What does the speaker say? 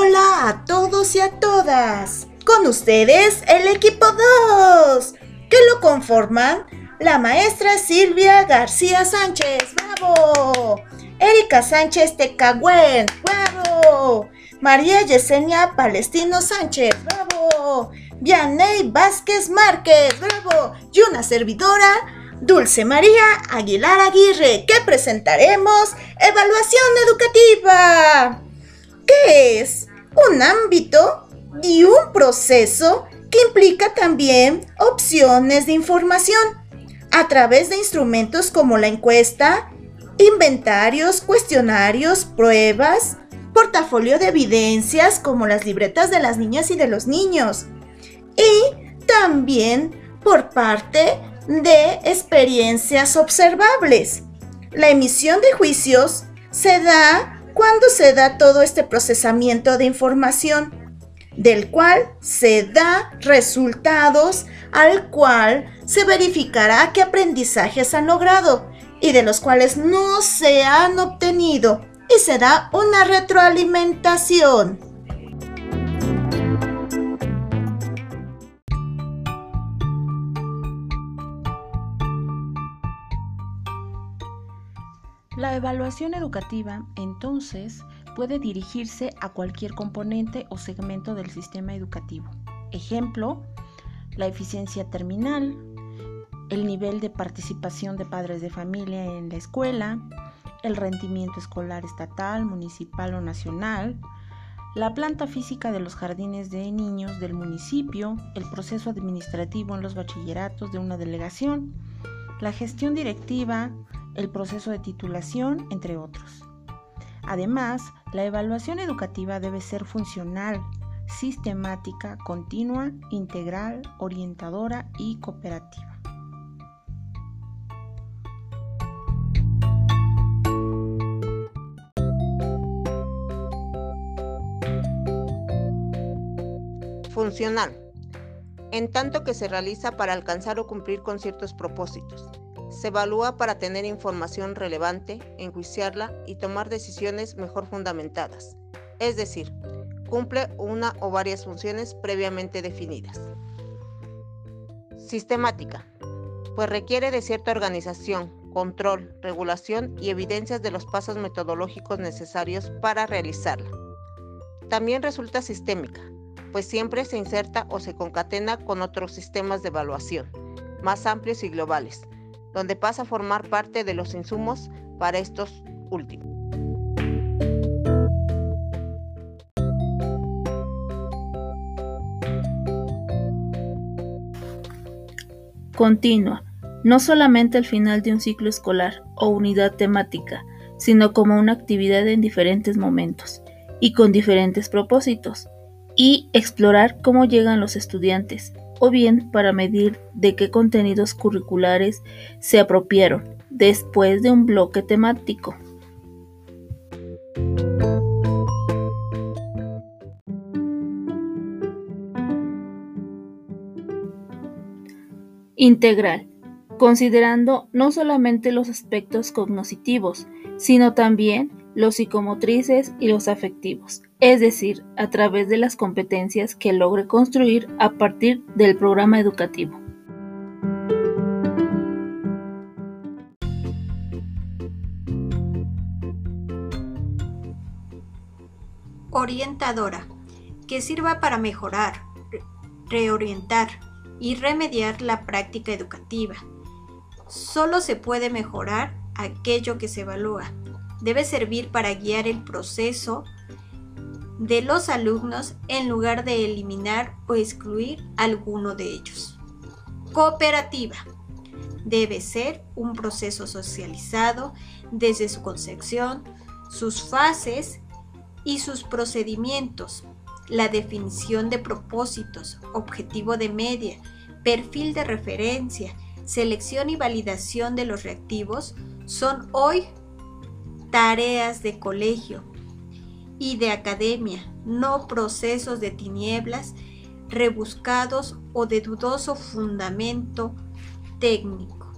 Hola a todos y a todas. Con ustedes el equipo 2, que lo conforman la maestra Silvia García Sánchez, bravo. Erika Sánchez Tecagüen, bravo. María Yesenia Palestino Sánchez, bravo. Vianey Vázquez Márquez, bravo. Y una servidora, Dulce María Aguilar Aguirre, que presentaremos Evaluación Educativa. ¿Qué es? Un ámbito y un proceso que implica también opciones de información a través de instrumentos como la encuesta, inventarios, cuestionarios, pruebas, portafolio de evidencias como las libretas de las niñas y de los niños. Y también por parte de experiencias observables. La emisión de juicios se da cuando se da todo este procesamiento de información, del cual se da resultados al cual se verificará qué aprendizajes han logrado y de los cuales no se han obtenido y se da una retroalimentación. La evaluación educativa, entonces, puede dirigirse a cualquier componente o segmento del sistema educativo. Ejemplo, la eficiencia terminal, el nivel de participación de padres de familia en la escuela, el rendimiento escolar estatal, municipal o nacional, la planta física de los jardines de niños del municipio, el proceso administrativo en los bachilleratos de una delegación, la gestión directiva, el proceso de titulación, entre otros. Además, la evaluación educativa debe ser funcional, sistemática, continua, integral, orientadora y cooperativa. Funcional. En tanto que se realiza para alcanzar o cumplir con ciertos propósitos se evalúa para tener información relevante, enjuiciarla y tomar decisiones mejor fundamentadas, es decir, cumple una o varias funciones previamente definidas. Sistemática, pues requiere de cierta organización, control, regulación y evidencias de los pasos metodológicos necesarios para realizarla. También resulta sistémica, pues siempre se inserta o se concatena con otros sistemas de evaluación, más amplios y globales, donde pasa a formar parte de los insumos para estos últimos. Continua, no solamente al final de un ciclo escolar o unidad temática, sino como una actividad en diferentes momentos y con diferentes propósitos, y explorar cómo llegan los estudiantes, o bien para medir de qué contenidos curriculares se apropiaron después de un bloque temático. Integral, considerando no solamente los aspectos cognitivos, sino también los psicomotrices y los afectivos, es decir, a través de las competencias que logre construir a partir del programa educativo. Orientadora, que sirva para mejorar, reorientar y remediar la práctica educativa. Solo se puede mejorar aquello que se evalúa. Debe servir para guiar el proceso de los alumnos en lugar de eliminar o excluir alguno de ellos. Cooperativa. Debe ser un proceso socializado desde su concepción, sus fases y sus procedimientos, la definición de propósitos, objetivo de media, perfil de referencia, selección y validación de los reactivos son hoy tareas de colegio y de academia, no procesos de tinieblas rebuscados o de dudoso fundamento técnico.